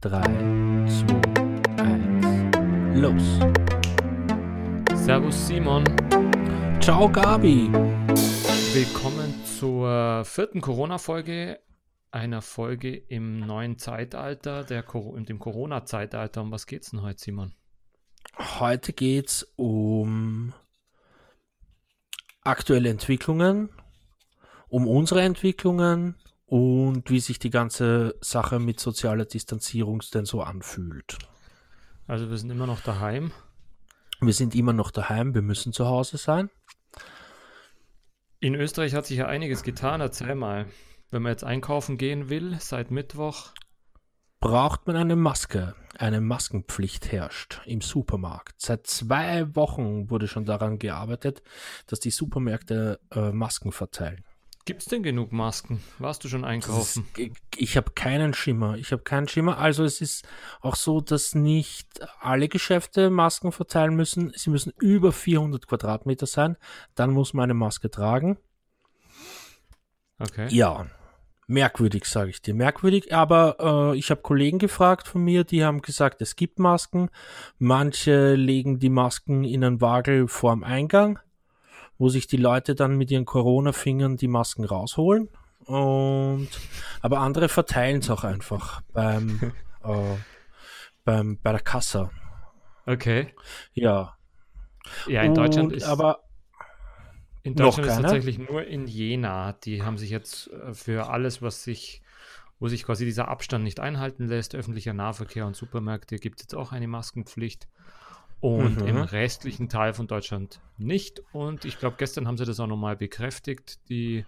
3, 2, 1, los. Servus Simon. Ciao Gabi. Willkommen zur vierten Corona-Folge. Einer Folge im neuen Zeitalter, der, dem Corona-Zeitalter. Um was geht's denn heute, Simon? Heute geht's um aktuelle Entwicklungen, um unsere Entwicklungen und wie sich die ganze Sache mit sozialer Distanzierung denn so anfühlt. Also wir sind immer noch daheim. Wir sind immer noch daheim, wir müssen zu Hause sein. In Österreich hat sich ja einiges getan. Erzähl mal, wenn man jetzt einkaufen gehen will, seit Mittwoch. Braucht man eine Maske? Eine Maskenpflicht herrscht im Supermarkt. Seit zwei Wochen wurde schon daran gearbeitet, dass die Supermärkte äh, Masken verteilen. Gibt es denn genug Masken? Warst du schon einkaufen? Ist, ich, habe keinen Schimmer. Ich habe keinen Schimmer. Also es ist auch so, dass nicht alle Geschäfte Masken verteilen müssen. Sie müssen über 400 Quadratmeter sein. Dann muss man eine Maske tragen. Okay. Ja, merkwürdig, sage ich dir. Merkwürdig, aber äh, ich habe Kollegen gefragt von mir, die haben gesagt, es gibt Masken. Manche legen die Masken in einen Wagel vorm Eingang wo sich die Leute dann mit ihren Corona-Fingern die Masken rausholen. Und aber andere verteilen es auch einfach beim, äh, beim bei der Kasse. Okay. Ja. Ja, in Deutschland ist aber in Deutschland ist tatsächlich nur in Jena. Die haben sich jetzt äh, für alles, was sich, wo sich quasi dieser Abstand nicht einhalten lässt, öffentlicher Nahverkehr und Supermärkte, gibt es jetzt auch eine Maskenpflicht und mhm. im restlichen Teil von Deutschland nicht. Und ich glaube, gestern haben sie das auch nochmal bekräftigt. Die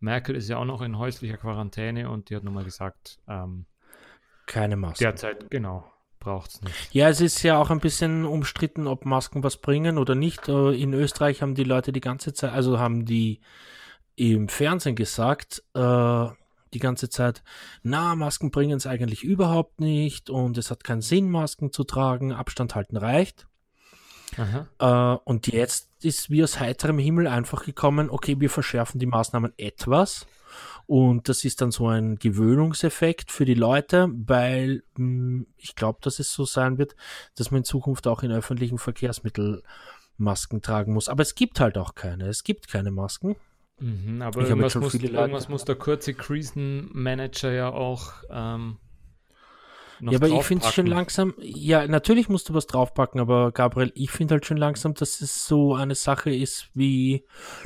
Merkel ist ja auch noch in häuslicher Quarantäne und die hat nochmal gesagt, ähm, keine Masken. Derzeit, genau, braucht es nicht. Ja, es ist ja auch ein bisschen umstritten, ob Masken was bringen oder nicht. Äh, in Österreich haben die Leute die ganze Zeit, also haben die im Fernsehen gesagt, äh, die ganze Zeit, na, Masken bringen es eigentlich überhaupt nicht und es hat keinen Sinn, Masken zu tragen, Abstand halten reicht. Äh, und jetzt ist wie aus heiterem Himmel einfach gekommen, okay, wir verschärfen die Maßnahmen etwas. Und das ist dann so ein Gewöhnungseffekt für die Leute, weil mh, hm, ich glaube, dass es so sein wird, dass man in Zukunft auch in öffentlichen Verkehrsmitteln Masken tragen muss. Aber es gibt halt auch keine. Es gibt keine Masken. Mhm, aber irgendwas muss, irgendwas muss, der kurze Krisenmanager ja auch ähm, ja, aber ich finde es schon langsam, ja, natürlich musst du was draufpacken, aber Gabriel, ich finde halt schon langsam, dass es so eine Sache ist wie,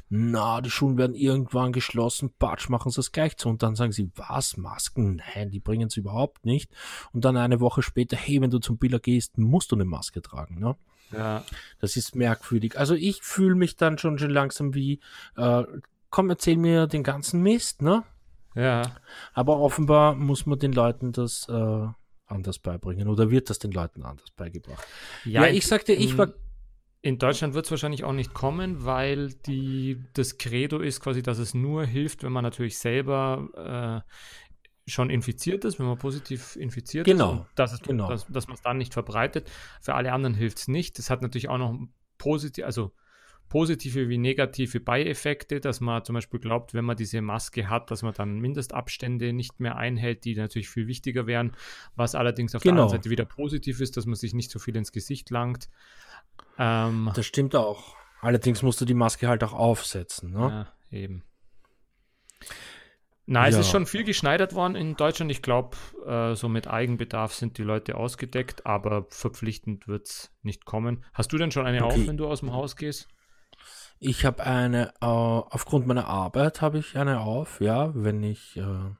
na, die Schulen werden irgendwann geschlossen, Batsch, machen sie es gleich zu. Und dann sagen sie, was, Masken? Nein, die bringen es überhaupt nicht. Und dann eine Woche später, hey, wenn du zum Biller gehst, musst du eine Maske tragen, ne? Ja. Das ist merkwürdig. Also ich fühle mich dann schon, schon langsam wie, äh, komm, erzähl mir den ganzen Mist, ne? Ja. Aber offenbar muss man den Leuten das äh, anders beibringen oder wird das den Leuten anders beigebracht? Ja, ja ich sagte, ich war. In Deutschland wird es wahrscheinlich auch nicht kommen, weil die, das Credo ist quasi, dass es nur hilft, wenn man natürlich selber äh, schon infiziert ist, wenn man positiv infiziert genau. ist. Dass, genau. dass, dass man es dann nicht verbreitet. Für alle anderen hilft es nicht. Es hat natürlich auch noch positiv, also positive wie negative Beieffekte, dass man zum Beispiel glaubt, wenn man diese Maske hat, dass man dann Mindestabstände nicht mehr einhält, die natürlich viel wichtiger wären, was allerdings auf genau. der anderen Seite wieder positiv ist, dass man sich nicht so viel ins Gesicht langt. Ähm, das stimmt auch. Allerdings musst du die Maske halt auch aufsetzen. Ne? Ja, eben. Na, es ja. ist schon viel geschneidert worden in Deutschland. Ich glaube, äh, so mit Eigenbedarf sind die Leute ausgedeckt, aber verpflichtend wird es nicht kommen. Hast du denn schon eine okay. auf, wenn du aus dem Haus gehst? Ich habe eine, äh, aufgrund meiner Arbeit habe ich eine auf, ja, wenn ich, äh,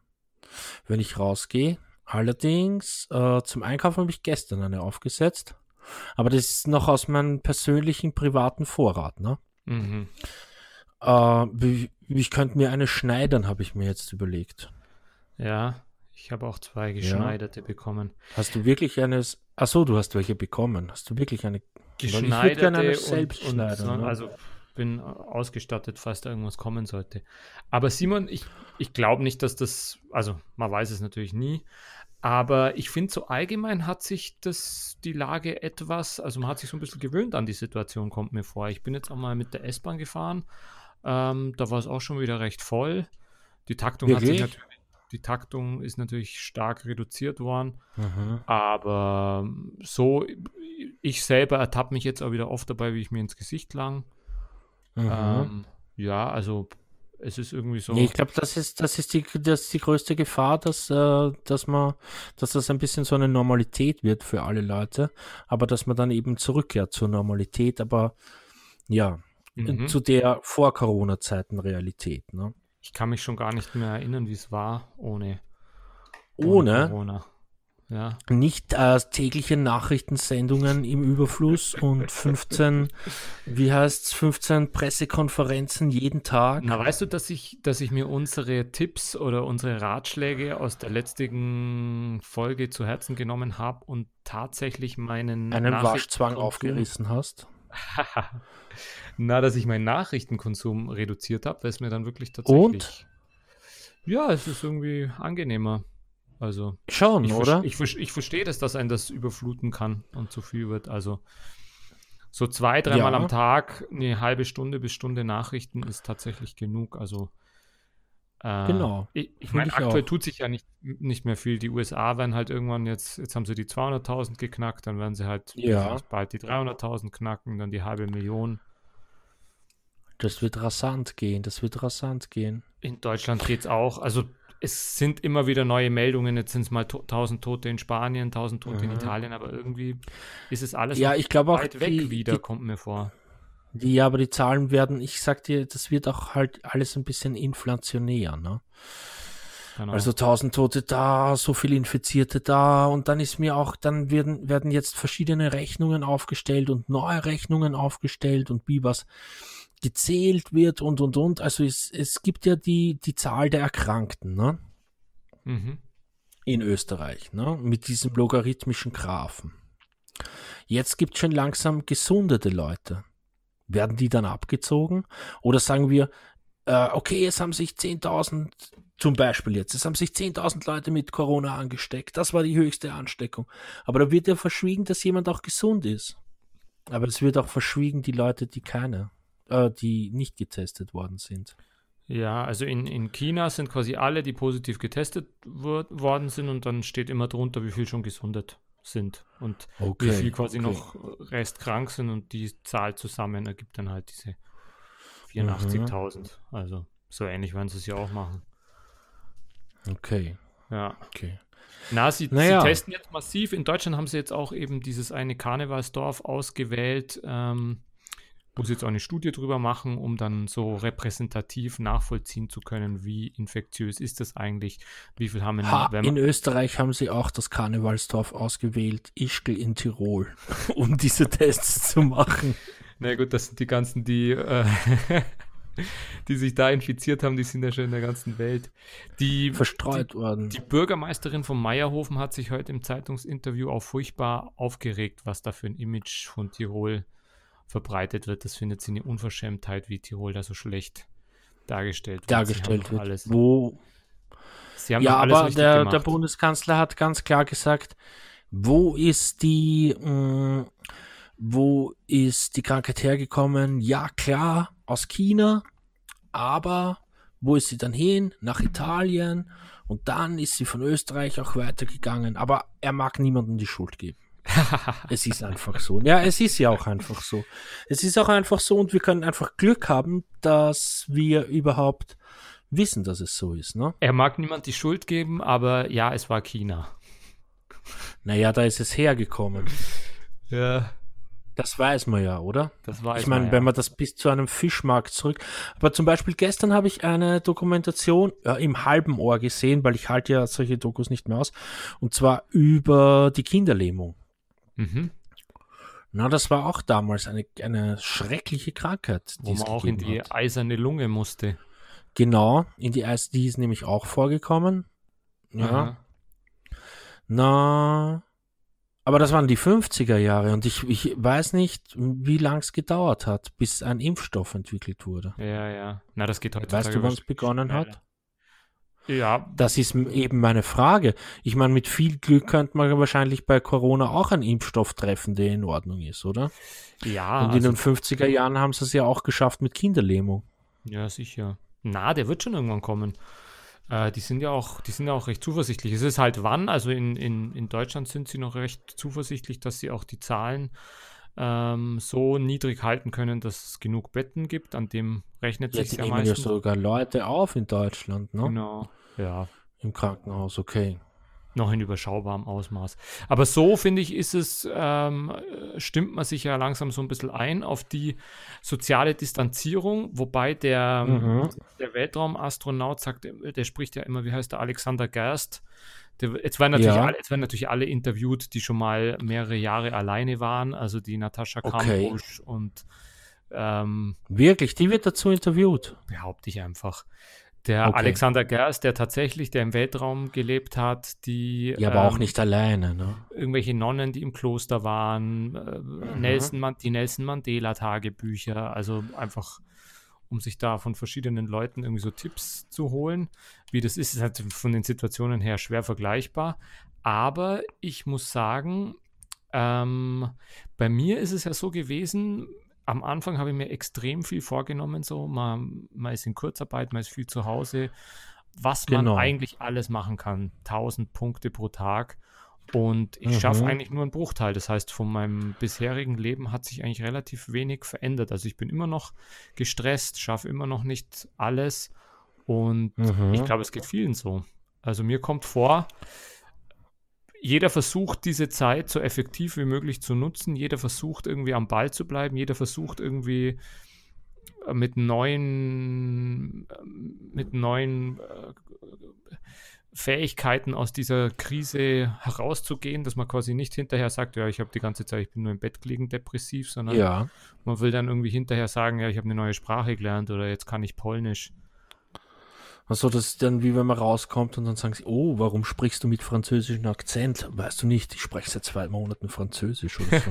wenn ich rausgehe. Allerdings, äh, zum Einkaufen habe ich gestern eine aufgesetzt. Aber das ist noch aus meinem persönlichen privaten Vorrat, ne? Mhm. Äh, ich könnte mir eine schneidern, habe ich mir jetzt überlegt. Ja, ich habe auch zwei geschneiderte ja. bekommen. Hast du wirklich eines? Achso, du hast welche bekommen. Hast du wirklich eine geschneiderte? Ich gerne eine selbst und, und, ne? Also bin ausgestattet, falls da irgendwas kommen sollte. Aber Simon, ich, ich glaube nicht, dass das, also man weiß es natürlich nie, aber ich finde, so allgemein hat sich das, die Lage etwas, also man hat sich so ein bisschen gewöhnt an die Situation, kommt mir vor. Ich bin jetzt auch mal mit der S-Bahn gefahren, ähm, da war es auch schon wieder recht voll. Die Taktung Wirklich? hat sich natürlich. die Taktung ist natürlich stark reduziert worden. Mhm. Aber so, ich selber ertappe mich jetzt auch wieder oft dabei, wie ich mir ins Gesicht lang. Mhm. Ähm, ja, also es ist irgendwie so. Nee, ich glaube, das ist, das ist die, das ist die größte Gefahr, dass, äh, dass man, dass das ein bisschen so eine Normalität wird für alle Leute, aber dass man dann eben zurückkehrt zur Normalität, aber ja, mhm. zu der vor Corona-Zeiten Realität. Ne? Ich kann mich schon gar nicht mehr erinnern, wie es war ohne, ohne, ohne Corona. Ja. Nicht äh, tägliche Nachrichtensendungen im Überfluss und 15, wie heißt's, 15 Pressekonferenzen jeden Tag. Na, weißt du, dass ich, dass ich mir unsere Tipps oder unsere Ratschläge aus der letzten Folge zu Herzen genommen habe und tatsächlich meinen einen Waschzwang aufgerissen hast? Na, dass ich meinen Nachrichtenkonsum reduziert habe, weil es mir dann wirklich tatsächlich. Und? Ja, es ist irgendwie angenehmer. Also schon, ich oder? Ich, ich verstehe, dass das einen das überfluten kann und zu viel wird. Also so zwei, dreimal ja. am Tag eine halbe Stunde bis Stunde Nachrichten ist tatsächlich genug. Also äh, genau. Ich, ich meine, aktuell auch. tut sich ja nicht, nicht mehr viel. Die USA werden halt irgendwann jetzt, jetzt haben sie die 200.000 geknackt, dann werden sie halt ja. bald die 300.000 knacken, dann die halbe Million. Das wird rasant gehen, das wird rasant gehen. In Deutschland geht es auch. Also es sind immer wieder neue Meldungen. Jetzt sind es mal 1000 Tote in Spanien, 1000 Tote mhm. in Italien, aber irgendwie ist es alles ja, ich glaube auch weit weg die, wieder, die, kommt mir vor. Die, ja, aber die Zahlen werden, ich sag dir, das wird auch halt alles ein bisschen inflationär, ne? Genau. Also 1000 Tote da, so viele Infizierte da und dann ist mir auch, dann werden, werden jetzt verschiedene Rechnungen aufgestellt und neue Rechnungen aufgestellt und wie was gezählt wird und und und. Also es, es gibt ja die, die Zahl der Erkrankten, ne? Mhm. In Österreich, ne? Mit diesem logarithmischen Graphen. Jetzt gibt es schon langsam gesundete Leute. Werden die dann abgezogen? Oder sagen wir, äh, okay, es haben sich 10.000, zum Beispiel jetzt, es haben sich 10.000 Leute mit Corona angesteckt. Das war die höchste Ansteckung. Aber da wird ja verschwiegen, dass jemand auch gesund ist. Aber es wird auch verschwiegen, die Leute, die keine äh, die nicht getestet worden sind. Ja, also in, in China sind quasi alle, die positiv getestet worden sind und dann steht immer drunter, wie viel schon gesundet sind und okay, wie viel quasi okay. noch restkrank sind und die Zahl zusammen ergibt dann halt diese 84.000. Mhm. Also so ähnlich werden sie es ja auch machen. Okay. Ja. Okay. Na, sie, naja. sie, testen jetzt massiv. In Deutschland haben sie jetzt auch eben dieses eine Karnevalsdorf ausgewählt, ähm, wo sie jetzt auch eine Studie drüber machen, um dann so repräsentativ nachvollziehen zu können, wie infektiös ist das eigentlich, wie viel haben wir ha, In Österreich haben sie auch das Karnevalsdorf ausgewählt, Ischgl in Tirol, um diese Tests zu machen. Na gut, das sind die ganzen, die, äh, die sich da infiziert haben, die sind ja schon in der ganzen Welt. Die, Verstreut die, worden. Die Bürgermeisterin von Meierhofen hat sich heute im Zeitungsinterview auch furchtbar aufgeregt, was da für ein Image von Tirol verbreitet wird. Das findet sie eine Unverschämtheit, wie Tirol da so schlecht dargestellt wird. Dargestellt wird. Alles, wo ja, aber der, der, Bundeskanzler hat ganz klar gesagt, wo ist die, mh, mm, wo ist die Krankheit hergekommen? Ja, klar, aus China, aber wo ist sie dann hin? Nach Italien und dann ist sie von Österreich auch weitergegangen. Aber er mag niemandem die Schuld geben. es ist einfach so. Ja, es ist ja auch einfach so. Es ist auch einfach so und wir können einfach Glück haben, dass wir überhaupt wissen, dass es so ist. Ne? Er mag niemand die Schuld geben, aber ja, es war China. Naja, da ist es hergekommen. Ja. Das weiß man ja, oder? Das weiß ich meine, ja. wenn man das bis zu einem Fischmarkt zurück. Aber zum Beispiel gestern habe ich eine Dokumentation äh, im halben Ohr gesehen, weil ich halte ja solche Dokus nicht mehr aus. Und zwar über die Kinderlähmung. Mhm. Na, das war auch damals eine, eine schreckliche Krankheit. Wo man auch in die hat. eiserne Lunge musste. Genau, in die Eis, die ist nämlich auch vorgekommen. Ja. Aha. Na, aber das waren die 50er Jahre und ich, ich weiß nicht, wie lang es gedauert hat, bis ein Impfstoff entwickelt wurde. Ja, ja. Na, das geht heute. Weißt du, wann es begonnen schneller. hat? Ja. Das ist eben meine Frage. Ich meine, mit viel Glück könnte man wahrscheinlich bei Corona auch einen Impfstoff treffen, der in Ordnung ist, oder? Ja. Und in also, den 50er Jahren haben sie es ja auch geschafft mit Kinderlähmung. Ja, sicher. Na, der wird schon irgendwann kommen. Äh, die sind ja auch, die sind ja auch recht zuversichtlich. Es ist halt wann, also in, in, in Deutschland sind sie noch recht zuversichtlich, dass sie auch die Zahlen ähm, so niedrig halten können, dass es genug Betten gibt. An dem rechnet ja, sich ja meistens. ja sogar Leute auf in Deutschland, ne? Genau, ja. Im Krankenhaus, okay noch in überschaubarem Ausmaß. Aber so, finde ich, ist es, ähm, stimmt man sich ja langsam so ein bisschen ein auf die soziale Distanzierung, wobei der, mhm. der Weltraumastronaut sagt, der spricht ja immer, wie heißt der, Alexander Gerst, der, jetzt, werden natürlich ja. alle, jetzt werden natürlich alle interviewt, die schon mal mehrere Jahre alleine waren, also die Natascha okay. und ähm, Wirklich, die wird dazu interviewt. Behaupte ich einfach. Der okay. Alexander Gerst, der tatsächlich, der im Weltraum gelebt hat, die. Ja, aber ähm, auch nicht alleine, ne? Irgendwelche Nonnen, die im Kloster waren, äh, mhm. Nelson, die Nelson Mandela-Tagebücher, also einfach, um sich da von verschiedenen Leuten irgendwie so Tipps zu holen. Wie das ist, ist halt von den Situationen her schwer vergleichbar. Aber ich muss sagen, ähm, bei mir ist es ja so gewesen, am Anfang habe ich mir extrem viel vorgenommen, so man, man ist in Kurzarbeit, man ist viel zu Hause, was genau. man eigentlich alles machen kann. 1000 Punkte pro Tag. Und ich mhm. schaffe eigentlich nur einen Bruchteil. Das heißt, von meinem bisherigen Leben hat sich eigentlich relativ wenig verändert. Also ich bin immer noch gestresst, schaffe immer noch nicht alles. Und mhm. ich glaube, es geht vielen so. Also mir kommt vor, jeder versucht, diese Zeit so effektiv wie möglich zu nutzen. Jeder versucht, irgendwie am Ball zu bleiben. Jeder versucht, irgendwie äh, mit neuen, äh, mit neuen äh, Fähigkeiten aus dieser Krise herauszugehen, dass man quasi nicht hinterher sagt, ja, ich habe die ganze Zeit, ich bin nur im Bett gelegen, depressiv, sondern ja. man will dann irgendwie hinterher sagen, ja, ich habe eine neue Sprache gelernt oder jetzt kann ich Polnisch. Also das ist dann wie wenn man rauskommt und dann sagen sie, oh, warum sprichst du mit französischem Akzent? Weißt du nicht, ich spreche seit zwei Monaten Französisch oder so.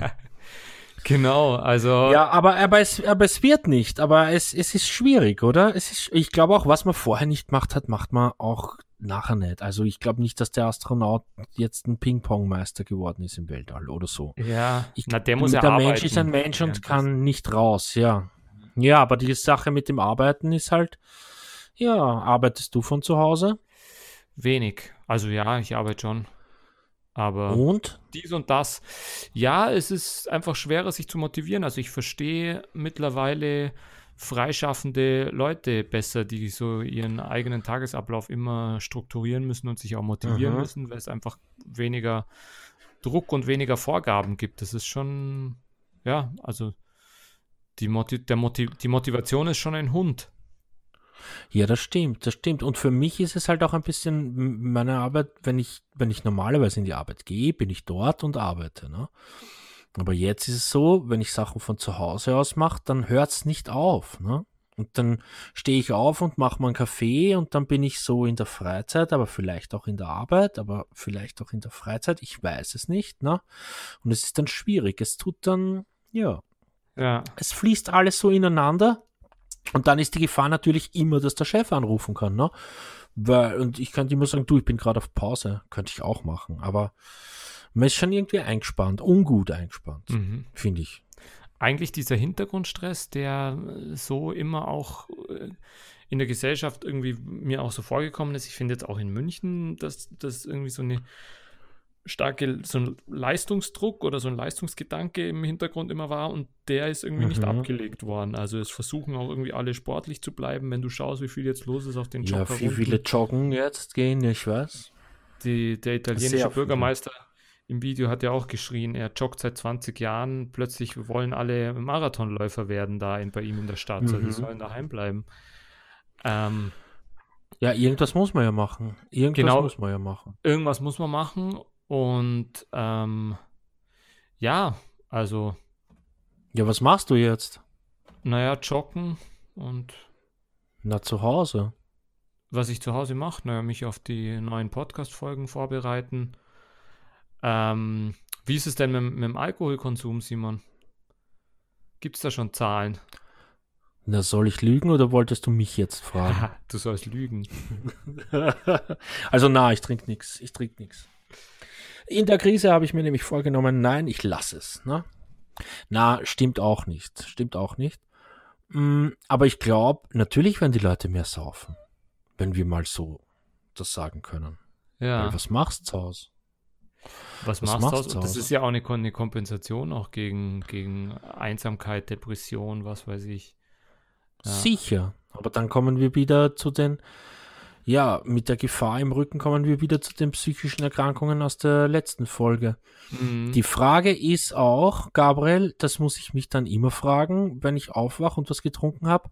genau, also. Ja, aber, aber, es, aber es wird nicht, aber es, es ist schwierig, oder? Es ist, ich glaube auch, was man vorher nicht gemacht hat, macht man auch nachher nicht. Also ich glaube nicht, dass der Astronaut jetzt ein Ping-Pong-Meister geworden ist im Weltall oder so. Ja, ich, na, der muss ja Der arbeiten. Mensch ist ein Mensch und ja, kann nicht raus, ja. Ja, aber die Sache mit dem Arbeiten ist halt, ja, arbeitest du von zu Hause? Wenig. Also ja, ich arbeite schon. Aber und? dies und das. Ja, es ist einfach schwerer, sich zu motivieren. Also ich verstehe mittlerweile freischaffende Leute besser, die so ihren eigenen Tagesablauf immer strukturieren müssen und sich auch motivieren Aha. müssen, weil es einfach weniger Druck und weniger Vorgaben gibt. Das ist schon, ja, also die, Motiv der Motiv die Motivation ist schon ein Hund. Ja, das stimmt, das stimmt. Und für mich ist es halt auch ein bisschen meine Arbeit, wenn ich, wenn ich normalerweise in die Arbeit gehe, bin ich dort und arbeite. Ne? Aber jetzt ist es so, wenn ich Sachen von zu Hause aus mache, dann hört es nicht auf. Ne? Und dann stehe ich auf und mache mal einen Kaffee und dann bin ich so in der Freizeit, aber vielleicht auch in der Arbeit, aber vielleicht auch in der Freizeit. Ich weiß es nicht. Ne? Und es ist dann schwierig. Es tut dann, ja. Ja. Es fließt alles so ineinander und dann ist die Gefahr natürlich immer, dass der Chef anrufen kann, ne? Weil, und ich könnte immer sagen, du, ich bin gerade auf Pause. Könnte ich auch machen. Aber man ist schon irgendwie eingespannt, ungut eingespannt, mhm. finde ich. Eigentlich dieser Hintergrundstress, der so immer auch äh, in der Gesellschaft irgendwie mir auch so vorgekommen ist. Ich finde jetzt auch in München, dass das irgendwie so eine starke so ein Leistungsdruck oder so ein Leistungsgedanke im Hintergrund immer war und der ist irgendwie mhm. nicht abgelegt worden. Also es versuchen auch irgendwie alle sportlich zu bleiben, wenn du schaust, wie viel jetzt los ist auf den Jogger. Ja, wie viele joggen jetzt gehen, ich weiß. Die, der italienische Bürgermeister im Video hat ja auch geschrien, er joggt seit 20 Jahren, plötzlich wollen alle Marathonläufer werden da in, bei ihm in der Stadt, mhm. also die sollen daheim bleiben. Ähm, ja, irgendwas muss man ja machen. Irgendwas genau, muss man ja machen. Irgendwas muss man machen und ähm, ja, also. Ja, was machst du jetzt? Naja, joggen und. Na, zu Hause. Was ich zu Hause mache, naja, mich auf die neuen Podcast-Folgen vorbereiten. Ähm, wie ist es denn mit, mit dem Alkoholkonsum, Simon? Gibt es da schon Zahlen? Na, soll ich lügen oder wolltest du mich jetzt fragen? du sollst lügen. also na, ich trinke nichts. Ich trinke nichts. In der Krise habe ich mir nämlich vorgenommen, nein, ich lasse es. Ne? Na, stimmt auch nicht. Stimmt auch nicht. Mm, aber ich glaube, natürlich werden die Leute mehr saufen. Wenn wir mal so das sagen können. Ja. Weil was machst du zu Hause? Was, was machst, machst du? Und das ist ja auch eine, eine Kompensation auch gegen, gegen Einsamkeit, Depression, was weiß ich. Ja. Sicher. Aber dann kommen wir wieder zu den, ja, mit der Gefahr im Rücken kommen wir wieder zu den psychischen Erkrankungen aus der letzten Folge. Mhm. Die Frage ist auch, Gabriel, das muss ich mich dann immer fragen, wenn ich aufwache und was getrunken habe,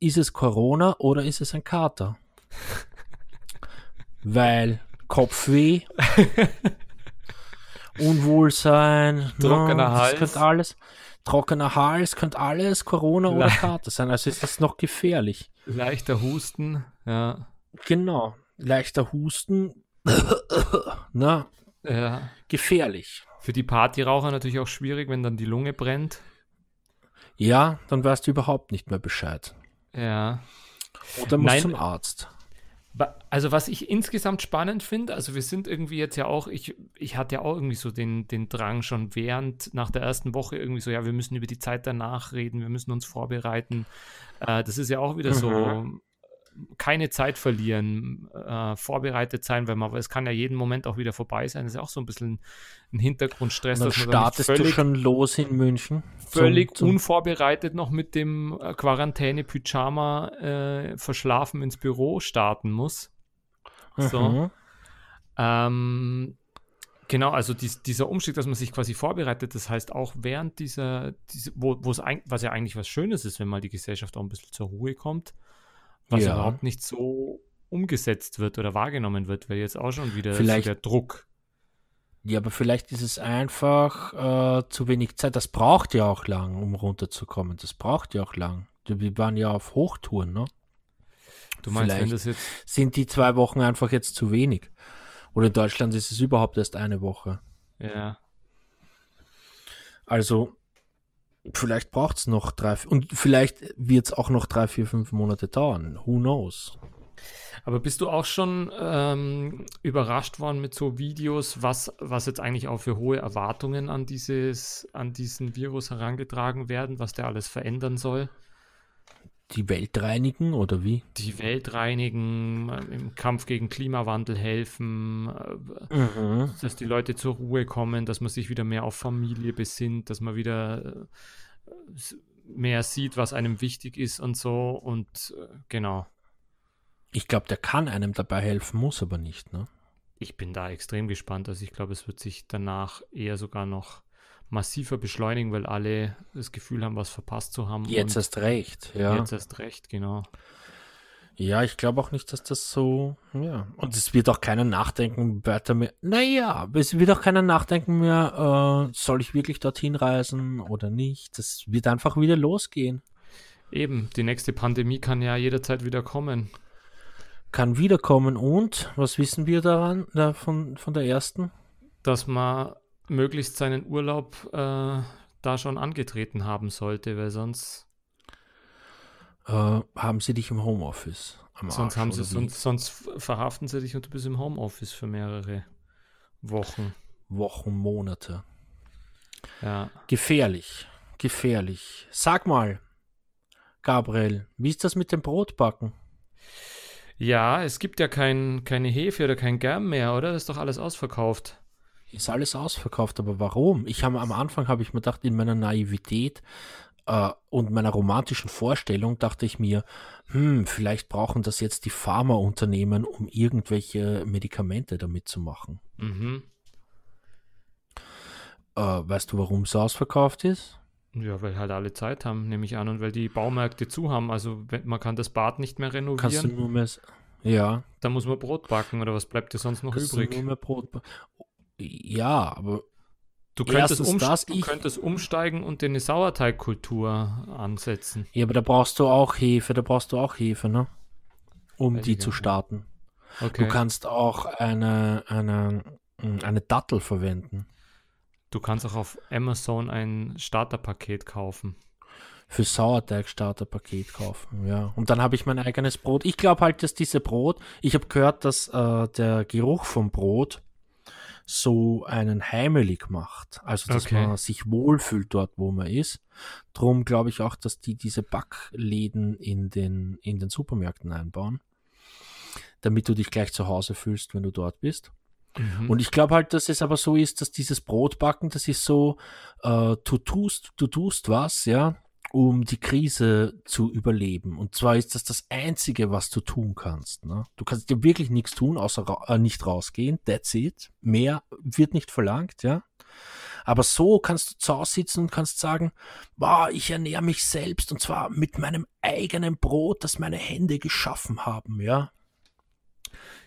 ist es Corona oder ist es ein Kater? Weil Kopfweh, Unwohlsein, trockener no, Hals, könnte alles, trockener Hals, könnte alles Corona Le oder Kater sein. Also ist das noch gefährlich. Leichter Husten, ja. Genau, leichter Husten, na, ja. gefährlich. Für die Partyraucher natürlich auch schwierig, wenn dann die Lunge brennt. Ja, dann weißt du überhaupt nicht mehr Bescheid. Ja. Oder musst Nein, zum Arzt. Also was ich insgesamt spannend finde, also wir sind irgendwie jetzt ja auch, ich, ich hatte ja auch irgendwie so den, den Drang schon während, nach der ersten Woche irgendwie so, ja, wir müssen über die Zeit danach reden, wir müssen uns vorbereiten. Äh, das ist ja auch wieder mhm. so, keine Zeit verlieren, äh, vorbereitet sein, weil man, es kann ja jeden Moment auch wieder vorbei sein. Das ist ja auch so ein bisschen ein Hintergrundstress. Und dann startest völlig, du schon los in München. Völlig zum, zum unvorbereitet noch mit dem äh, Quarantäne-Pyjama äh, verschlafen ins Büro starten muss. So. Mhm. Ähm, Genau, also dies, dieser Umstieg, dass man sich quasi vorbereitet, das heißt auch während dieser, diese, wo es was ja eigentlich was Schönes ist, wenn mal die Gesellschaft auch ein bisschen zur Ruhe kommt, was ja. überhaupt nicht so umgesetzt wird oder wahrgenommen wird, weil jetzt auch schon wieder vielleicht, so der Druck. Ja, aber vielleicht ist es einfach äh, zu wenig Zeit. Das braucht ja auch lang, um runterzukommen. Das braucht ja auch lang. Wir waren ja auf Hochtouren, ne? Du meinst, vielleicht wenn das jetzt. Sind die zwei Wochen einfach jetzt zu wenig? Oder in Deutschland ist es überhaupt erst eine Woche. Ja. Also, vielleicht braucht es noch drei, und vielleicht wird es auch noch drei, vier, fünf Monate dauern. Who knows? Aber bist du auch schon ähm, überrascht worden mit so Videos, was, was jetzt eigentlich auch für hohe Erwartungen an dieses, an diesen Virus herangetragen werden, was der alles verändern soll? Die Welt reinigen oder wie? Die Welt reinigen, im Kampf gegen Klimawandel helfen, äh, mhm. dass die Leute zur Ruhe kommen, dass man sich wieder mehr auf Familie besinnt, dass man wieder äh, mehr sieht, was einem wichtig ist und so und äh, genau. Ich glaube, der kann einem dabei helfen, muss aber nicht, ne? Ich bin da extrem gespannt. Also ich glaube, es wird sich danach eher sogar noch massiver beschleunigen, weil alle das Gefühl haben, was verpasst zu haben. Jetzt erst recht, ja. Jetzt erst recht, genau. Ja, ich glaube auch nicht, dass das so, ja. Und es wird auch keiner nachdenken weiter mehr. Naja, es wird auch keiner nachdenken mehr, äh, soll ich wirklich dorthin reisen oder nicht. Das wird einfach wieder losgehen. Eben, die nächste Pandemie kann ja jederzeit wieder kommen. Kann wiederkommen und was wissen wir daran, da von, von der ersten? Dass man möglichst seinen Urlaub äh, da schon angetreten haben sollte, weil sonst. Äh, haben sie dich im Homeoffice? sonst, haben sie, sonst, sonst verhaften sie dich und du bist im Homeoffice für mehrere Wochen. Wochen, Monate. Ja. Gefährlich. Gefährlich. Sag mal, Gabriel, wie ist das mit dem Brotbacken? Ja, es gibt ja kein, keine Hefe oder kein Germ mehr, oder? Das ist doch alles ausverkauft ist alles ausverkauft, aber warum? Ich habe am Anfang habe ich mir gedacht, in meiner Naivität äh, und meiner romantischen Vorstellung dachte ich mir, hm, vielleicht brauchen das jetzt die Pharmaunternehmen, um irgendwelche Medikamente damit zu machen. Mhm. Äh, weißt du, warum es ausverkauft ist? Ja, weil halt alle Zeit haben, nehme ich an, und weil die Baumärkte zu haben. Also man kann das Bad nicht mehr renovieren. Kannst du nur mehr, ja. Da muss man Brot backen oder was bleibt dir sonst noch Kannst übrig? Nur mehr Brot ja, aber Du könntest, das, du könntest umsteigen und dir eine Sauerteigkultur ansetzen. Ja, aber da brauchst du auch Hefe, da brauchst du auch Hefe, ne? Um die zu starten. Okay. Du kannst auch eine, eine, hm, eine Dattel verwenden. Du kannst auch auf Amazon ein Starterpaket kaufen. Für Sauerteig-Starterpaket kaufen, ja. Und dann habe ich mein eigenes Brot. Ich glaube halt, dass diese Brot, ich habe gehört, dass äh, der Geruch vom Brot so einen heimelig macht. Also, dass okay. man sich wohlfühlt dort, wo man ist. Drum glaube ich auch, dass die diese Backläden in den, in den Supermärkten einbauen. damit du dich gleich zu Hause fühlst, wenn du dort bist. Mhm. Und ich glaube halt, dass es aber so ist, dass dieses Brotbacken, das ist so, äh, du tust, du tust was, ja, um die Krise zu überleben. Und zwar ist das das Einzige, was du tun kannst. Ne? Du kannst dir wirklich nichts tun, außer ra äh, nicht rausgehen. That's it. Mehr wird nicht verlangt, ja. Aber so kannst du zu Hause sitzen und kannst sagen, boah, ich ernähre mich selbst und zwar mit meinem eigenen Brot, das meine Hände geschaffen haben, ja.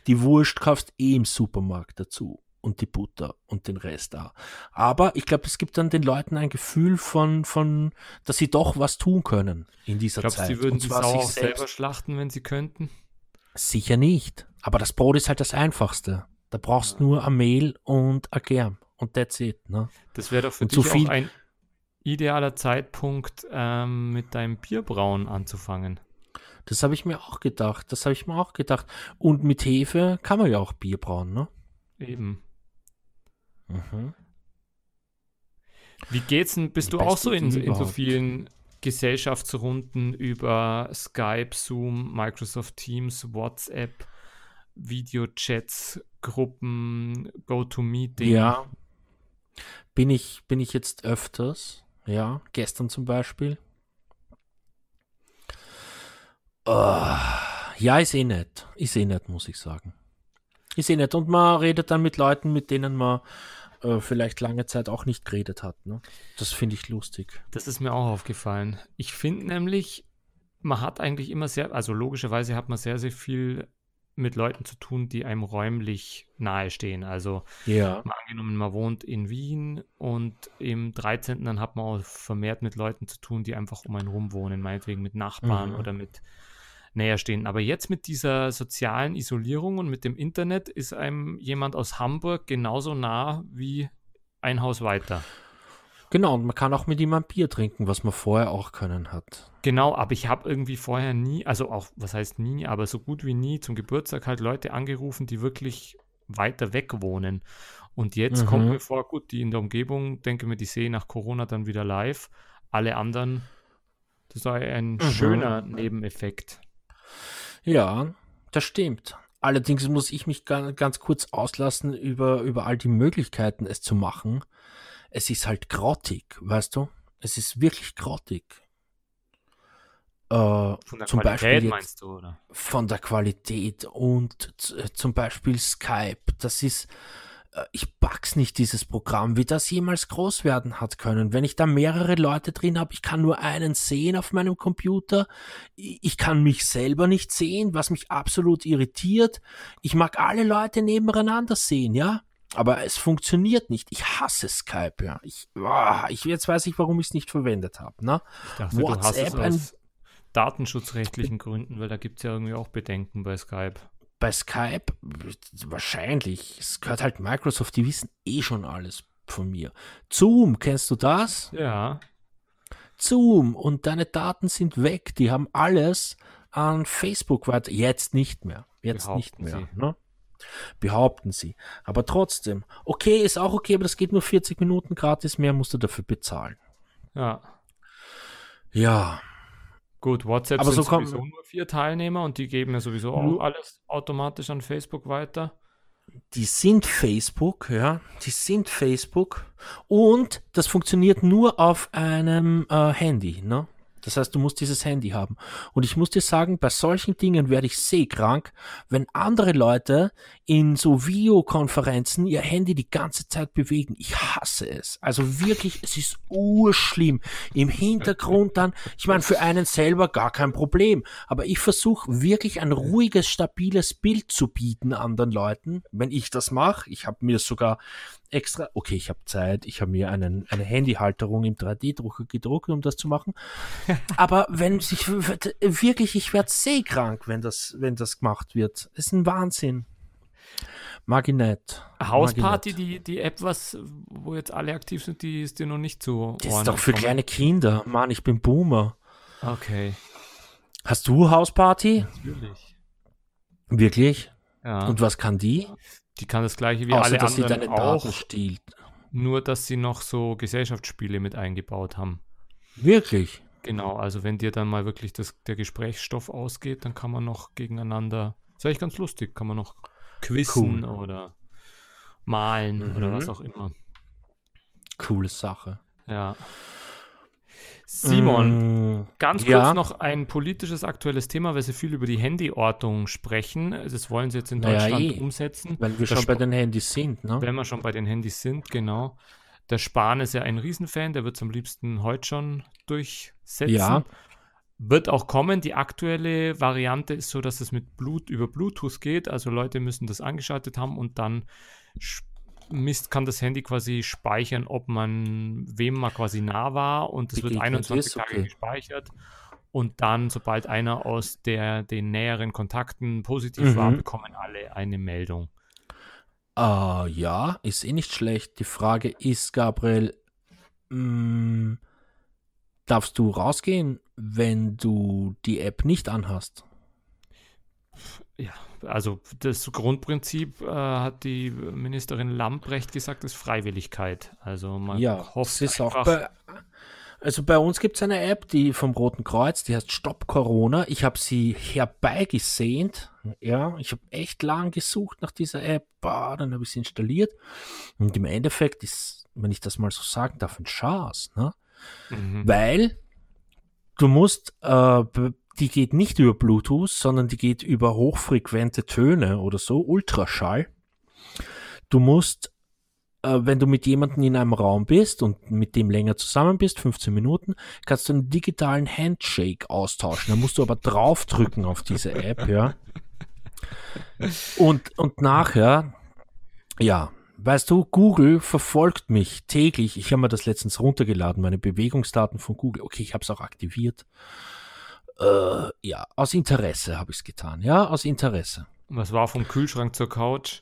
Die Wurst kaufst eh im Supermarkt dazu und die Butter und den Rest da. Aber ich glaube, es gibt dann den Leuten ein Gefühl von, von, dass sie doch was tun können in dieser Glaubst, Zeit. Sie würden die Sau auch selber schlachten, wenn sie könnten? Sicher nicht. Aber das Brot ist halt das Einfachste. Da brauchst ja. nur ein Mehl und ein Germ und that's it. Ne? Das wäre doch für und dich so viel, auch ein idealer Zeitpunkt, ähm, mit deinem Bierbrauen anzufangen. Das habe ich mir auch gedacht. Das habe ich mir auch gedacht. Und mit Hefe kann man ja auch Bier brauen, ne? Eben. Mhm. Wie geht's denn? Bist du auch so in, in so vielen Gesellschaftsrunden über Skype, Zoom, Microsoft Teams, WhatsApp, Videochats, Gruppen, GoToMeeting? Ja. Bin ich, bin ich jetzt öfters. Ja, gestern zum Beispiel. Uh, ja, ist eh nett. Ist eh nett, muss ich sagen. Ist eh nett. Und man redet dann mit Leuten, mit denen man äh, vielleicht lange Zeit auch nicht geredet hat. Ne? Das finde ich lustig. Das ist mir auch aufgefallen. Ich finde nämlich, man hat eigentlich immer sehr, also logischerweise hat man sehr, sehr viel mit Leuten zu tun, die einem räumlich nahestehen. Also ja. mal angenommen, man wohnt in Wien und im 13. dann hat man auch vermehrt mit Leuten zu tun, die einfach um einen rum wohnen, meinetwegen mit Nachbarn mhm. oder mit näher stehen. Aber jetzt mit dieser sozialen Isolierung und mit dem Internet ist einem jemand aus Hamburg genauso nah wie ein Haus weiter. Genau, und man kann auch mit ihm ein Bier trinken, was man vorher auch können hat. Genau, aber ich habe irgendwie vorher nie, also auch, was heißt nie, aber so gut wie nie zum Geburtstag halt Leute angerufen, die wirklich weiter weg wohnen. Und jetzt mhm. kommt mir vor, gut, die in der Umgebung, denke mir, die sehe nach Corona dann wieder live. Alle anderen, das sei ein mhm. schöner Nebeneffekt. Ja, das stimmt. Allerdings muss ich mich ganz kurz auslassen über, über all die Möglichkeiten, es zu machen. Es ist halt grottig, weißt du? Es ist wirklich grottig. Äh, von der zum Qualität Beispiel jetzt, meinst du, oder? Von der Qualität und zum Beispiel Skype. Das ist, ich pack's nicht, dieses Programm, wie das jemals groß werden hat können. Wenn ich da mehrere Leute drin habe, ich kann nur einen sehen auf meinem Computer, ich kann mich selber nicht sehen, was mich absolut irritiert. Ich mag alle Leute nebeneinander sehen, ja. Aber es funktioniert nicht. Ich hasse Skype, ja. Ich, oh, ich jetzt weiß ich, warum ich es nicht verwendet habe. Ne? Ich dachte, WhatsApp, du hast es aus datenschutzrechtlichen Gründen, weil da gibt es ja irgendwie auch Bedenken bei Skype bei Skype wahrscheinlich. Es gehört halt Microsoft, die wissen eh schon alles von mir. Zoom, kennst du das? Ja. Zoom und deine Daten sind weg. Die haben alles an Facebook weiter. Jetzt nicht mehr. Jetzt Behaupten nicht mehr. Ne? Behaupten sie. Aber trotzdem. Okay, ist auch okay, aber das geht nur 40 Minuten gratis. Mehr musst du dafür bezahlen. Ja. Ja. Gut, WhatsApp aber sind so sowieso nur vier Teilnehmer und die geben ja sowieso auch alles automatisch an Facebook weiter. Die sind Facebook, ja, die sind Facebook und das funktioniert nur auf einem äh, Handy, ne? Das heißt, du musst dieses Handy haben. Und ich muss dir sagen, bei solchen Dingen werde ich seekrank, wenn andere Leute in so Videokonferenzen ihr Handy die ganze Zeit bewegen. Ich hasse es. Also wirklich, es ist urschlimm. Im Hintergrund dann, ich meine, für einen selber gar kein Problem. Aber ich versuche wirklich ein ruhiges, stabiles Bild zu bieten anderen Leuten, wenn ich das mache. Ich habe mir sogar extra, okay, ich habe Zeit, ich habe mir einen, eine Handyhalterung im 3D-Drucker gedruckt, um das zu machen. Aber wenn sich wirklich, ich werde seekrank, wenn das, wenn das gemacht wird. Das ist ein Wahnsinn. Mag ich nicht. Hausparty, die, die App, was, wo jetzt alle aktiv sind, die ist dir noch nicht so. Das ist doch für kleine Kinder. Mann, ich bin Boomer. Okay. Hast du Hausparty? Natürlich. Wirklich? Ja. Und was kann die? Die kann das gleiche wie Außer, alle dass anderen sie deine Daten stiehlt. Nur, dass sie noch so Gesellschaftsspiele mit eingebaut haben. Wirklich? Genau, also wenn dir dann mal wirklich das, der Gesprächsstoff ausgeht, dann kann man noch gegeneinander ist eigentlich ganz lustig. Kann man noch quizzen cool. oder malen mhm. oder was auch immer. Coole Sache. Ja. Simon, mm, ganz kurz ja. noch ein politisches aktuelles Thema, weil Sie viel über die Handyortung sprechen. Das wollen Sie jetzt in Deutschland ja, eh. umsetzen. Weil wir schon bei den Handys sind, ne? Wenn wir schon bei den Handys sind, genau. Der Spahn ist ja ein Riesenfan, der wird es am liebsten heute schon durchsetzen. Ja. Wird auch kommen. Die aktuelle Variante ist so, dass es mit Blut über Bluetooth geht. Also Leute müssen das angeschaltet haben und dann Mist kann das Handy quasi speichern, ob man wem man quasi nah war und es wird 21 Tage okay. gespeichert. Und dann, sobald einer aus der, den näheren Kontakten positiv mhm. war, bekommen alle eine Meldung. Uh, ja, ist eh nicht schlecht. Die Frage ist, Gabriel, mh, mm, darfst du rausgehen, wenn du die App nicht anhast? Ja, also das Grundprinzip äh, hat die Ministerin Lamprecht gesagt, ist Freiwilligkeit. Also man ja, hofft ist auch bei, also bei uns gibt es eine App, die vom Roten Kreuz, die heißt Stop Corona. Ich habe sie herbeigesehnt. Ja, ich habe echt lang gesucht nach dieser App. Bah, dann habe ich sie installiert. Und im Endeffekt ist, wenn ich das mal so sagen darf, ein Chance. Ne? Mhm. Weil du musst äh, die geht nicht über Bluetooth, sondern die geht über hochfrequente Töne oder so, Ultraschall. Du musst, äh, wenn du mit jemandem in einem Raum bist und mit dem länger zusammen bist, 15 Minuten, kannst du einen digitalen Handshake austauschen. Da musst du aber draufdrücken auf diese App, ja. Und, und nachher, ja, weißt du, Google verfolgt mich täglich. Ich habe mir das letztens runtergeladen, meine Bewegungsdaten von Google. Okay, ich habe es auch aktiviert. Äh, ja, aus Interesse habe ich es getan. Ja, aus Interesse. Was war vom Kühlschrank zur Couch?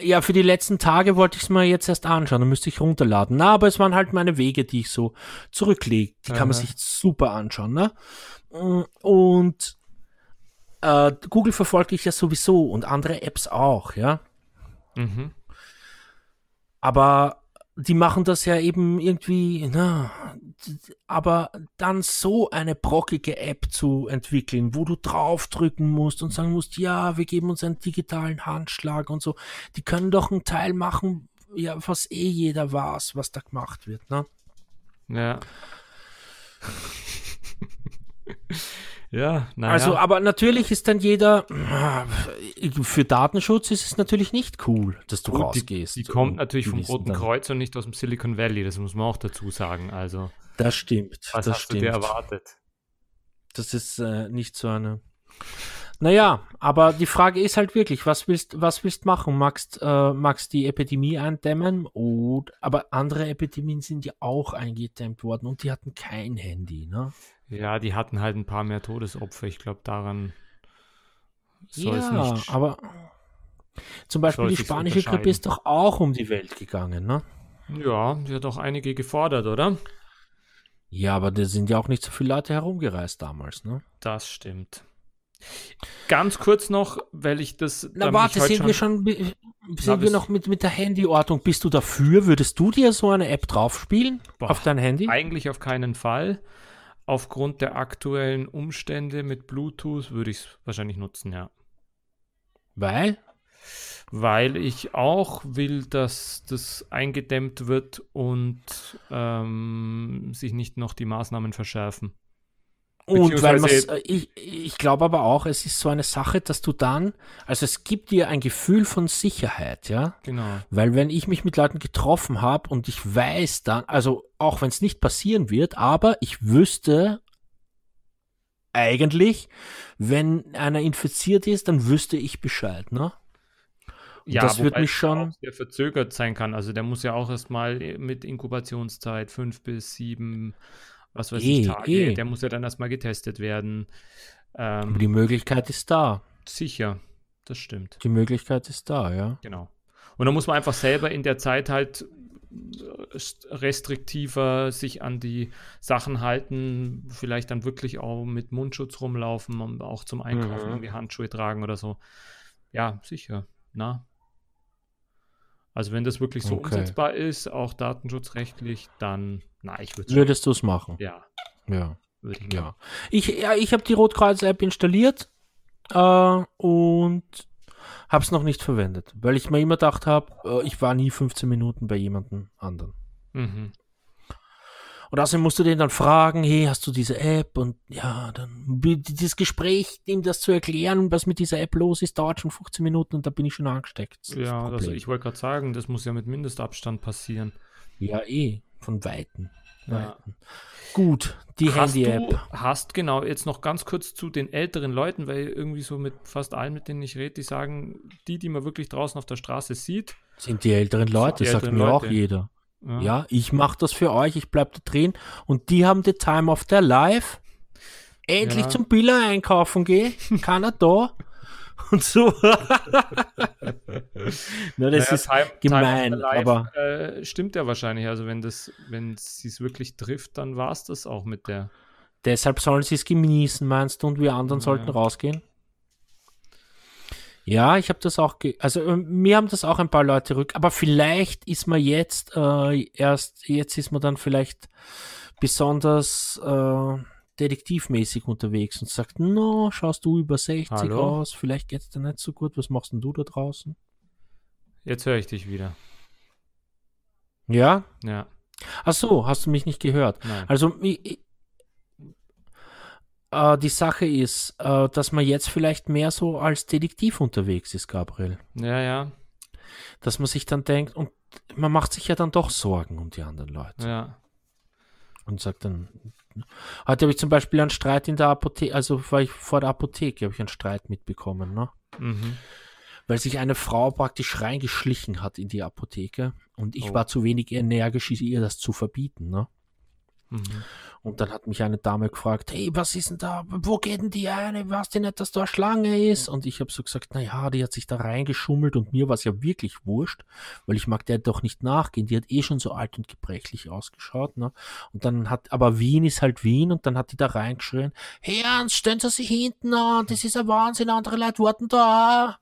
Ja, für die letzten Tage wollte ich es mir jetzt erst anschauen, dann müsste ich runterladen. Na, aber es waren halt meine Wege, die ich so zurücklege. Die Aha. kann man sich super anschauen, ne? Und äh, Google verfolge ich ja sowieso und andere Apps auch, ja. Mhm. Aber die machen das ja eben irgendwie, na, aber dann so eine brockige App zu entwickeln, wo du draufdrücken musst und sagen musst, ja, wir geben uns einen digitalen Handschlag und so, die können doch einen Teil machen, ja, was eh jeder weiß, was da gemacht wird, ne? Ja. Ja, naja. Also, aber natürlich ist dann jeder, für Datenschutz ist es natürlich nicht cool, dass du Gut, rausgehst. Die, die kommt natürlich vom Roten Kreuz und nicht aus dem Silicon Valley, das muss man auch dazu sagen. Also, das stimmt. Was das hast stimmt. du dir erwartet? Das ist äh, nicht so eine. Naja, aber die Frage ist halt wirklich, was willst, was willst machen? Magst, äh, magst die Epidemie eindämmen? Und, aber andere Epidemien sind ja auch eingedämmt worden und die hatten kein Handy, ne? Ja, die hatten halt ein paar mehr Todesopfer. Ich glaube, daran soll ja, es nicht. aber zum Beispiel die spanische Grippe ist doch auch um die Welt gegangen, ne? Ja, die hat auch einige gefordert, oder? Ja, aber da sind ja auch nicht so viele Leute herumgereist damals, ne? Das stimmt. Ganz kurz noch, weil ich das. Na warte, sind wir schon, sind wir noch mit, mit der Handyortung? Bist du dafür? Würdest du dir so eine App draufspielen Boah, auf dein Handy? Eigentlich auf keinen Fall. Aufgrund der aktuellen Umstände mit Bluetooth würde ich es wahrscheinlich nutzen, ja. Weil? Weil ich auch will, dass das eingedämmt wird und ähm, sich nicht noch die Maßnahmen verschärfen. Und weil man äh, ich, ich glaube aber auch, es ist so eine Sache, dass du dann, also es gibt dir ein Gefühl von Sicherheit, ja. Genau. Weil wenn ich mich mit Leuten getroffen habe und ich weiß dann, also auch wenn es nicht passieren wird, aber ich wüsste eigentlich, wenn einer infiziert ist, dann wüsste ich Bescheid, ne? Und ja, das wird mich schon sehr verzögert sein kann. Also der muss ja auch erstmal mit Inkubationszeit fünf bis sieben was weiß e, ich, Tage. E. Der muss ja dann erstmal getestet werden. Ähm, Aber die Möglichkeit ist da. Sicher, das stimmt. Die Möglichkeit ist da, ja. Genau. Und dann muss man einfach selber in der Zeit halt restriktiver sich an die Sachen halten, vielleicht dann wirklich auch mit Mundschutz rumlaufen und auch zum Einkaufen mhm. irgendwie Handschuhe tragen oder so. Ja, sicher. Na, also wenn das wirklich so okay. umsetzbar ist, auch datenschutzrechtlich, dann, na, ich würde Würdest du es machen? Ja. Ja. Würde ich ja. Ich, ja, ich habe die Rotkreuz-App installiert äh, und habe es noch nicht verwendet, weil ich mir immer gedacht habe, äh, ich war nie 15 Minuten bei jemandem anderen. Mhm. Und außerdem musst du den dann fragen, hey, hast du diese App? Und ja, dann dieses Gespräch, ihm das zu erklären, was mit dieser App los ist, dauert schon 15 Minuten und da bin ich schon angesteckt. Ja, also ich wollte gerade sagen, das muss ja mit Mindestabstand passieren. Ja, eh, von Weitem. Ja. Gut, die Handy-App. Hast genau, jetzt noch ganz kurz zu den älteren Leuten, weil irgendwie so mit fast allen, mit denen ich rede, die sagen, die, die man wirklich draußen auf der Straße sieht, sind die älteren Leute, die sagt älteren mir Leute. auch jeder. Ja, ja ich mache das für euch, ich bleibe da drin. Und die haben die Time of their life. Endlich ja. zum Biller einkaufen gehen, keiner da. Und so. Na, das naja, ist time, gemein, time life, aber. Äh, stimmt ja wahrscheinlich. Also, wenn das, wenn sie es wirklich trifft, dann war es das auch mit der. Deshalb sollen sie es genießen, meinst du, und wir anderen ja. sollten rausgehen? Ja, ich habe das auch, also äh, mir haben das auch ein paar Leute rück, aber vielleicht ist man jetzt äh, erst, jetzt ist man dann vielleicht besonders äh, detektivmäßig unterwegs und sagt, no, schaust du über 60 Hallo? aus, vielleicht geht's dir nicht so gut, was machst denn du da draußen? Jetzt höre ich dich wieder. Ja? Ja. Ach so, hast du mich nicht gehört? Nein. Also ich, äh, die Sache ist, äh, dass man jetzt vielleicht mehr so als Detektiv unterwegs ist, Gabriel. Ja, ja. Dass man sich dann denkt, und man macht sich ja dann doch Sorgen um die anderen Leute. Ja. Und sagt dann, heute habe ich zum Beispiel einen Streit in der Apotheke, also war ich vor der Apotheke, habe ich einen Streit mitbekommen, ne? Mhm. Weil sich eine Frau praktisch reingeschlichen hat in die Apotheke und ich oh. war zu wenig energisch, ihr das zu verbieten, ne? Mhm. Und dann hat mich eine Dame gefragt, hey, was ist denn da, wo geht denn die eine, weißt du nicht, dass da eine Schlange ist? Und ich habe so gesagt, na ja, die hat sich da reingeschummelt und mir war es ja wirklich wurscht, weil ich mag der doch nicht nachgehen, die hat eh schon so alt und gebrechlich ausgeschaut, ne? Und dann hat, aber Wien ist halt Wien und dann hat die da reingeschrien, hey Ernst, stellen Sie sich hinten an, das ist ein Wahnsinn, andere Leute warten da.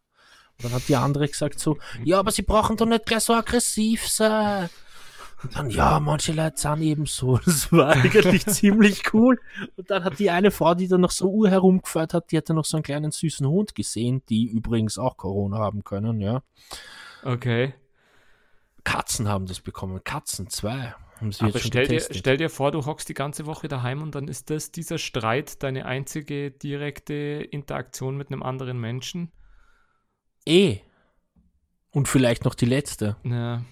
Und dann hat die andere gesagt so, ja, aber sie brauchen doch nicht gleich so aggressiv sein. Und dann, ja, manche Leute sind eben so. Das war eigentlich ziemlich cool. Und dann hat die eine Frau, die da noch so Uhr herumgeführt hat, die hatte noch so einen kleinen süßen Hund gesehen, die übrigens auch Corona haben können, ja. Okay. Katzen haben das bekommen. Katzen, zwei. Aber stell dir, stell dir vor, du hockst die ganze Woche daheim und dann ist das, dieser Streit, deine einzige direkte Interaktion mit einem anderen Menschen. Eh. Und vielleicht noch die letzte. Ja.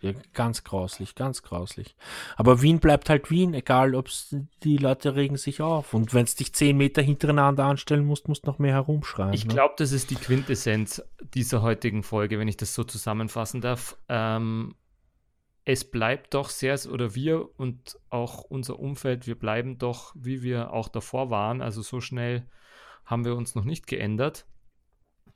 Ja, ganz grauslich, ganz grauslich. Aber Wien bleibt halt Wien, egal ob die Leute regen sich auf. Und wenn es dich zehn Meter hintereinander anstellen musst, musst du noch mehr herumschreien. Ich ne? glaube, das ist die Quintessenz dieser heutigen Folge, wenn ich das so zusammenfassen darf. Ähm, es bleibt doch sehr, oder wir und auch unser Umfeld, wir bleiben doch, wie wir auch davor waren. Also so schnell haben wir uns noch nicht geändert.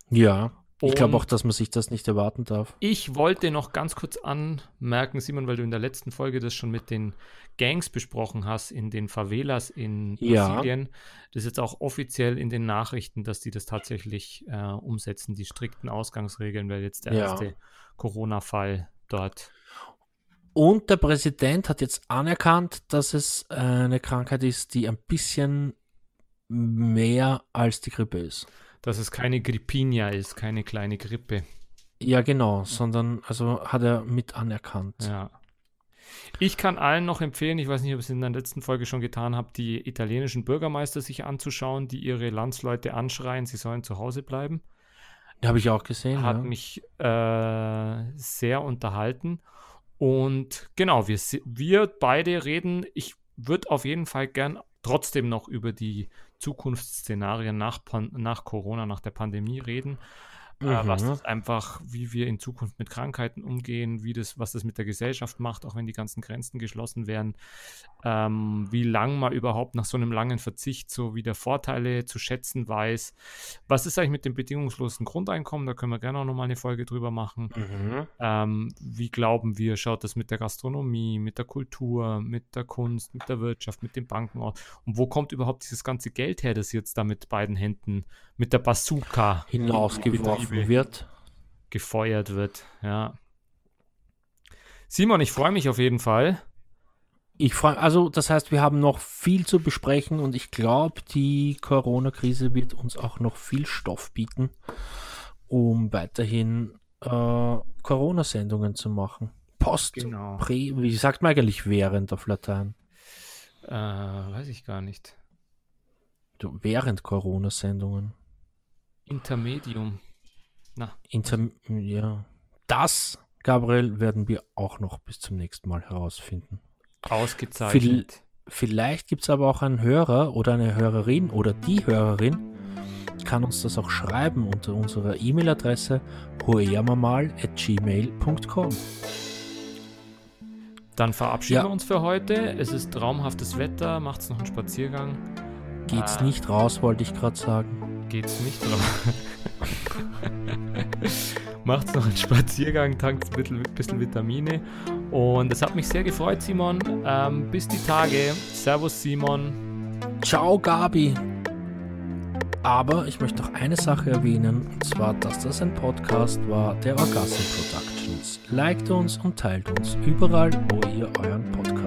Ja. Ich glaube auch, dass man sich das nicht erwarten darf. Ich wollte noch ganz kurz anmerken, Simon, weil du in der letzten Folge das schon mit den Gangs besprochen hast, in den Favelas in Brasilien. Ja. Das ist jetzt auch offiziell in den Nachrichten, dass die das tatsächlich äh, umsetzen, die strikten Ausgangsregeln, weil jetzt der ja. erste Corona-Fall dort. Und der Präsident hat jetzt anerkannt, dass es äh, eine Krankheit ist, die ein bisschen mehr als die Grippe ist dass es keine Grippinia ist, keine kleine Grippe. Ja, genau, sondern also hat er mit anerkannt. Ja. Ich kann allen noch empfehlen, ich weiß nicht, ob ich es in der letzten Folge schon getan habe, die italienischen Bürgermeister sich anzuschauen, die ihre Landsleute anschreien, sie sollen zu Hause bleiben. Habe ich auch gesehen. Hat ja. mich äh, sehr unterhalten. Und genau, wir, wir beide reden, ich würde auf jeden Fall gern trotzdem noch über die Zukunftsszenarien nach, nach Corona, nach der Pandemie reden. Mhm. Äh, was das einfach, wie wir in Zukunft mit Krankheiten umgehen, wie das, was das mit der Gesellschaft macht, auch wenn die ganzen Grenzen geschlossen werden, ähm, wie lang man überhaupt nach so einem langen Verzicht so wieder Vorteile zu schätzen weiß. Was ist eigentlich mit dem bedingungslosen Grundeinkommen? Da können wir gerne auch nochmal eine Folge drüber machen. Mhm. Ähm, wie glauben wir, schaut das mit der Gastronomie, mit der Kultur, mit der Kunst, mit der Wirtschaft, mit den Banken aus? Und wo kommt überhaupt dieses ganze Geld her, das jetzt da mit beiden Händen, mit der Bazooka hinausgeworfen wird? Gefeuert wird, ja. Simon, ich freue mich auf jeden Fall. ich freue also das heißt, wir haben noch viel zu besprechen und ich glaube, die Corona-Krise wird uns auch noch viel Stoff bieten, um weiterhin äh, Corona-Sendungen zu machen. Post, genau. Prä, wie sagt man eigentlich während auf Latein? Äh, weiß ich gar nicht. Du, während Corona-Sendungen. Intermedium. Na. Inter ja. Das, Gabriel, werden wir auch noch bis zum nächsten Mal herausfinden. Ausgezeichnet. Vielleicht gibt es aber auch einen Hörer oder eine Hörerin oder die Hörerin, kann uns das auch schreiben unter unserer E-Mail-Adresse hoeamamal.gmail.com. Dann verabschieden ja. wir uns für heute. Es ist traumhaftes Wetter. Macht's noch einen Spaziergang. Geht's äh, nicht raus, wollte ich gerade sagen. Geht's nicht raus. Macht's noch einen Spaziergang, tankt ein bisschen Vitamine. Und es hat mich sehr gefreut, Simon. Ähm, bis die Tage. Servus, Simon. Ciao, Gabi. Aber ich möchte noch eine Sache erwähnen, und zwar, dass das ein Podcast war der Orgasm Productions. Liked uns und teilt uns überall, wo ihr euren Podcast.